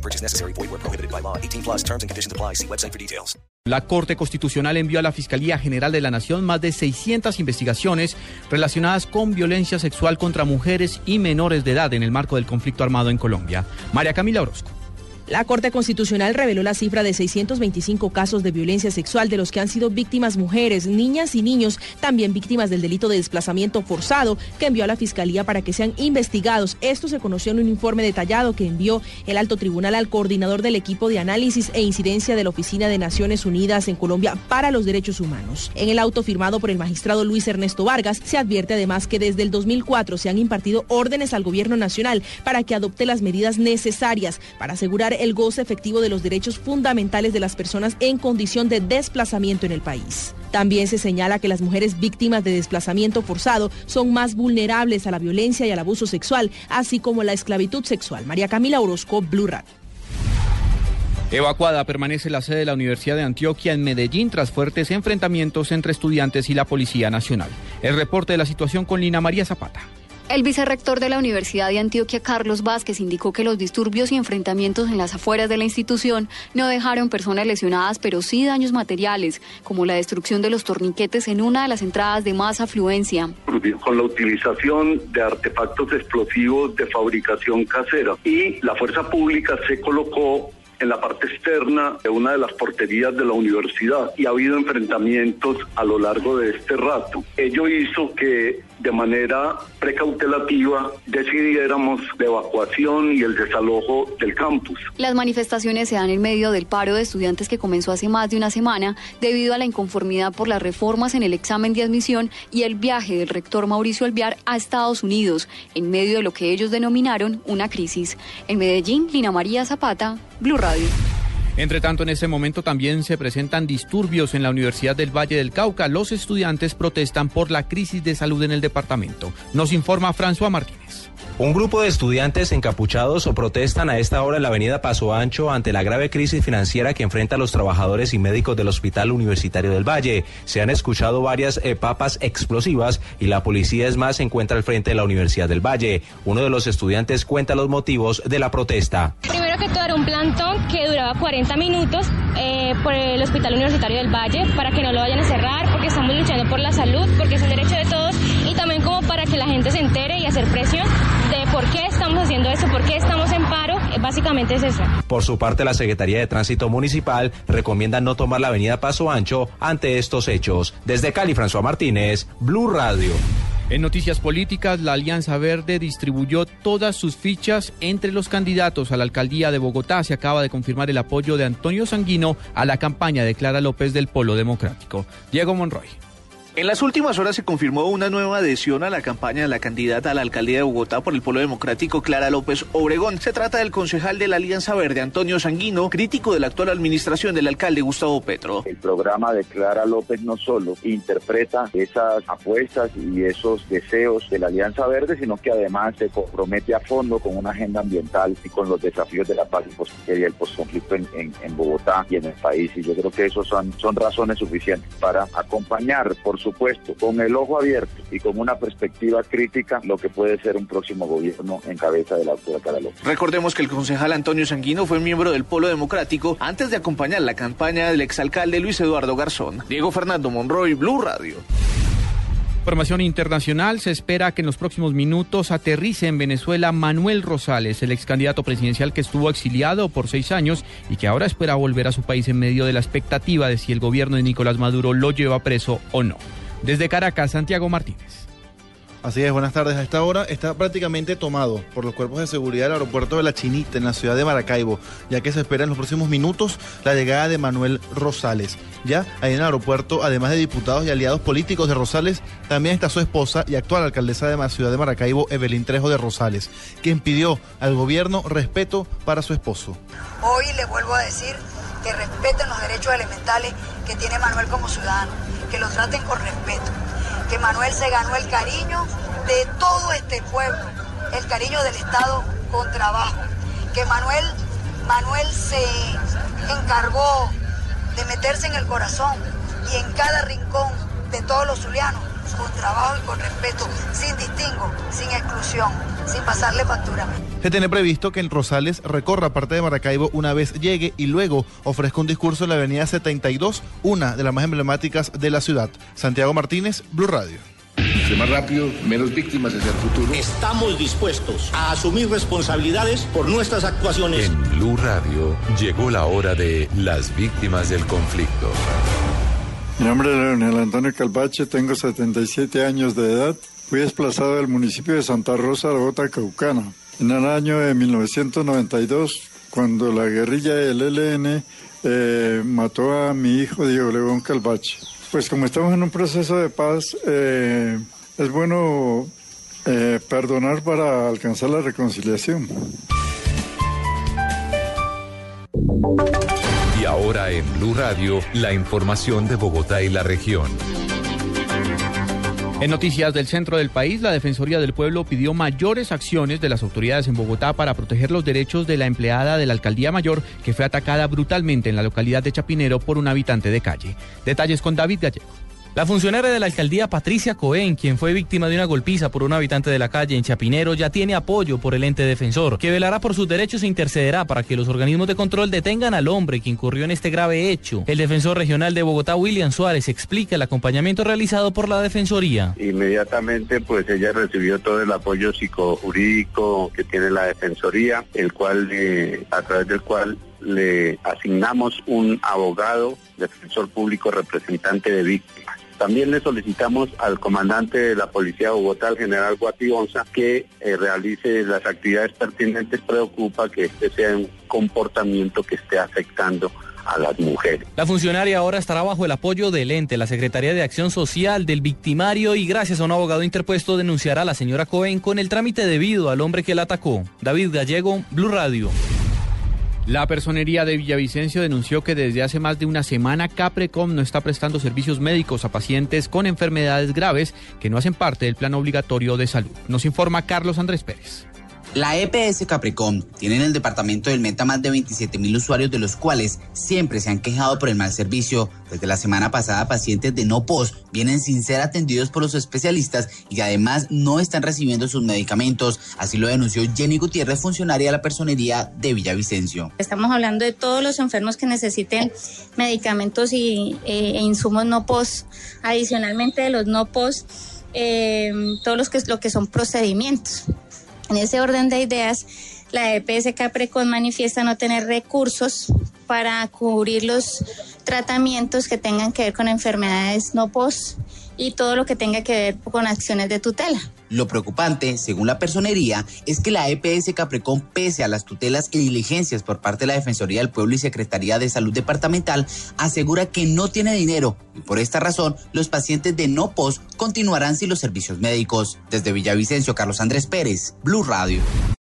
No purchase necessary. Void where prohibited by law. 18 plus terms and conditions apply. See website for details. La Corte Constitucional envió a la Fiscalía General de la Nación más de 600 investigaciones relacionadas con violencia sexual contra mujeres y menores de edad en el marco del conflicto armado en Colombia. María Camila Orozco. La Corte Constitucional reveló la cifra de 625 casos de violencia sexual de los que han sido víctimas mujeres, niñas y niños, también víctimas del delito de desplazamiento forzado que envió a la Fiscalía para que sean investigados. Esto se conoció en un informe detallado que envió el alto tribunal al coordinador del equipo de análisis e incidencia de la Oficina de Naciones Unidas en Colombia para los Derechos Humanos. En el auto firmado por el magistrado Luis Ernesto Vargas se advierte además que desde el 2004 se han impartido órdenes al gobierno nacional para que adopte las medidas necesarias para asegurar el goce efectivo de los derechos fundamentales de las personas en condición de desplazamiento en el país. También se señala que las mujeres víctimas de desplazamiento forzado son más vulnerables a la violencia y al abuso sexual, así como la esclavitud sexual. María Camila Orozco, Blue Radio. Evacuada permanece la sede de la Universidad de Antioquia en Medellín tras fuertes enfrentamientos entre estudiantes y la Policía Nacional. El reporte de la situación con Lina María Zapata. El vicerrector de la Universidad de Antioquia, Carlos Vázquez, indicó que los disturbios y enfrentamientos en las afueras de la institución no dejaron personas lesionadas, pero sí daños materiales, como la destrucción de los torniquetes en una de las entradas de más afluencia. Con la utilización de artefactos explosivos de fabricación casera y la fuerza pública se colocó en la parte externa de una de las porterías de la universidad y ha habido enfrentamientos a lo largo de este rato. Ello hizo que de manera precautelativa decidiéramos la evacuación y el desalojo del campus. Las manifestaciones se dan en medio del paro de estudiantes que comenzó hace más de una semana debido a la inconformidad por las reformas en el examen de admisión y el viaje del rector Mauricio Alviar a Estados Unidos en medio de lo que ellos denominaron una crisis. En Medellín, Lina María Zapata, Blue Radio. Entre tanto, en ese momento también se presentan disturbios en la Universidad del Valle del Cauca. Los estudiantes protestan por la crisis de salud en el departamento. Nos informa François Martínez. Un grupo de estudiantes encapuchados o protestan a esta hora en la avenida Paso Ancho ante la grave crisis financiera que enfrenta a los trabajadores y médicos del Hospital Universitario del Valle. Se han escuchado varias eh, papas explosivas y la policía es más se encuentra al frente de la Universidad del Valle. Uno de los estudiantes cuenta los motivos de la protesta. Que todo era un plantón que duraba 40 minutos eh, por el Hospital Universitario del Valle para que no lo vayan a cerrar porque estamos luchando por la salud, porque es un derecho de todos y también como para que la gente se entere y hacer presión de por qué estamos haciendo eso, por qué estamos en paro, eh, básicamente es eso. Por su parte, la Secretaría de Tránsito Municipal recomienda no tomar la avenida Paso Ancho ante estos hechos. Desde Cali, François Martínez, Blue Radio. En noticias políticas, la Alianza Verde distribuyó todas sus fichas entre los candidatos a la alcaldía de Bogotá. Se acaba de confirmar el apoyo de Antonio Sanguino a la campaña de Clara López del Polo Democrático. Diego Monroy. En las últimas horas se confirmó una nueva adhesión a la campaña de la candidata a la alcaldía de Bogotá por el Polo Democrático, Clara López Obregón. Se trata del concejal de la Alianza Verde, Antonio Sanguino, crítico de la actual administración del alcalde Gustavo Petro. El programa de Clara López no solo interpreta esas apuestas y esos deseos de la Alianza Verde, sino que además se compromete a fondo con una agenda ambiental y con los desafíos de la paz y el postconflicto en, en, en Bogotá y en el país. Y yo creo que esos son, son razones suficientes para acompañar, por supuesto, con el ojo abierto y con una perspectiva crítica lo que puede ser un próximo gobierno en cabeza de la doctora Clara López. Recordemos que el concejal Antonio Sanguino fue miembro del Polo Democrático antes de acompañar la campaña del exalcalde Luis Eduardo Garzón. Diego Fernando Monroy, Blue Radio. Información internacional, se espera que en los próximos minutos aterrice en Venezuela Manuel Rosales, el ex candidato presidencial que estuvo exiliado por seis años y que ahora espera volver a su país en medio de la expectativa de si el gobierno de Nicolás Maduro lo lleva preso o no. Desde Caracas, Santiago Martínez. Así es, buenas tardes. A esta hora está prácticamente tomado por los cuerpos de seguridad del aeropuerto de La Chinita en la ciudad de Maracaibo, ya que se espera en los próximos minutos la llegada de Manuel Rosales. Ya ahí en el aeropuerto, además de diputados y aliados políticos de Rosales, también está su esposa y actual alcaldesa de la ciudad de Maracaibo, Evelyn Trejo de Rosales, quien pidió al gobierno respeto para su esposo. Hoy le vuelvo a decir que respeten los derechos elementales que tiene Manuel como ciudadano, que lo traten con respeto, que Manuel se ganó el cariño de todo este pueblo, el cariño del Estado con trabajo, que Manuel, Manuel se encargó de meterse en el corazón y en cada rincón de todos los zulianos, con trabajo y con respeto, sin distingo, sin exclusión, sin pasarle factura. Se tiene previsto que en Rosales recorra parte de Maracaibo una vez llegue y luego ofrezca un discurso en la avenida 72, una de las más emblemáticas de la ciudad. Santiago Martínez, Blue Radio. Más rápido, menos víctimas hacia el futuro. Estamos dispuestos a asumir responsabilidades por nuestras actuaciones. En Blue Radio llegó la hora de las víctimas del conflicto. Mi nombre es Leonel Antonio Calvache, tengo 77 años de edad. Fui desplazado del municipio de Santa Rosa a la Bota Caucana. En el año de 1992, cuando la guerrilla del ELN eh, mató a mi hijo Diego León Calvache. Pues como estamos en un proceso de paz, eh, es bueno eh, perdonar para alcanzar la reconciliación. Y ahora en Blue Radio, la información de Bogotá y la región. En noticias del centro del país, la Defensoría del Pueblo pidió mayores acciones de las autoridades en Bogotá para proteger los derechos de la empleada de la Alcaldía Mayor que fue atacada brutalmente en la localidad de Chapinero por un habitante de calle. Detalles con David Gallego. La funcionaria de la alcaldía Patricia Cohen, quien fue víctima de una golpiza por un habitante de la calle en Chapinero, ya tiene apoyo por el ente defensor, que velará por sus derechos e intercederá para que los organismos de control detengan al hombre que incurrió en este grave hecho. El defensor regional de Bogotá, William Suárez, explica el acompañamiento realizado por la defensoría. Inmediatamente, pues ella recibió todo el apoyo psicojurídico que tiene la defensoría, el cual, eh, a través del cual le asignamos un abogado, defensor público representante de víctimas. También le solicitamos al comandante de la Policía de Bogotá, el general Guationza, que eh, realice las actividades pertinentes. Preocupa que este sea un comportamiento que esté afectando a las mujeres. La funcionaria ahora estará bajo el apoyo del ente, la Secretaría de Acción Social, del victimario y gracias a un abogado interpuesto denunciará a la señora Cohen con el trámite debido al hombre que la atacó. David Gallego, Blue Radio. La personería de Villavicencio denunció que desde hace más de una semana Caprecom no está prestando servicios médicos a pacientes con enfermedades graves que no hacen parte del plan obligatorio de salud. Nos informa Carlos Andrés Pérez. La EPS Capricorn tiene en el departamento del Meta más de 27 mil usuarios, de los cuales siempre se han quejado por el mal servicio. Desde la semana pasada, pacientes de no POS vienen sin ser atendidos por los especialistas y además no están recibiendo sus medicamentos. Así lo denunció Jenny Gutiérrez, funcionaria de la personería de Villavicencio. Estamos hablando de todos los enfermos que necesiten medicamentos y, eh, e insumos no POS. Adicionalmente de los no POS, eh, todos los que, lo que son procedimientos. En ese orden de ideas, la EPS Caprecon manifiesta no tener recursos para cubrir los tratamientos que tengan que ver con enfermedades no POS y todo lo que tenga que ver con acciones de tutela. Lo preocupante, según la personería, es que la EPS Caprecon, pese a las tutelas y diligencias por parte de la Defensoría del Pueblo y Secretaría de Salud Departamental, asegura que no tiene dinero y por esta razón los pacientes de no POS continuarán sin los servicios médicos. Desde Villavicencio, Carlos Andrés Pérez, Blue Radio.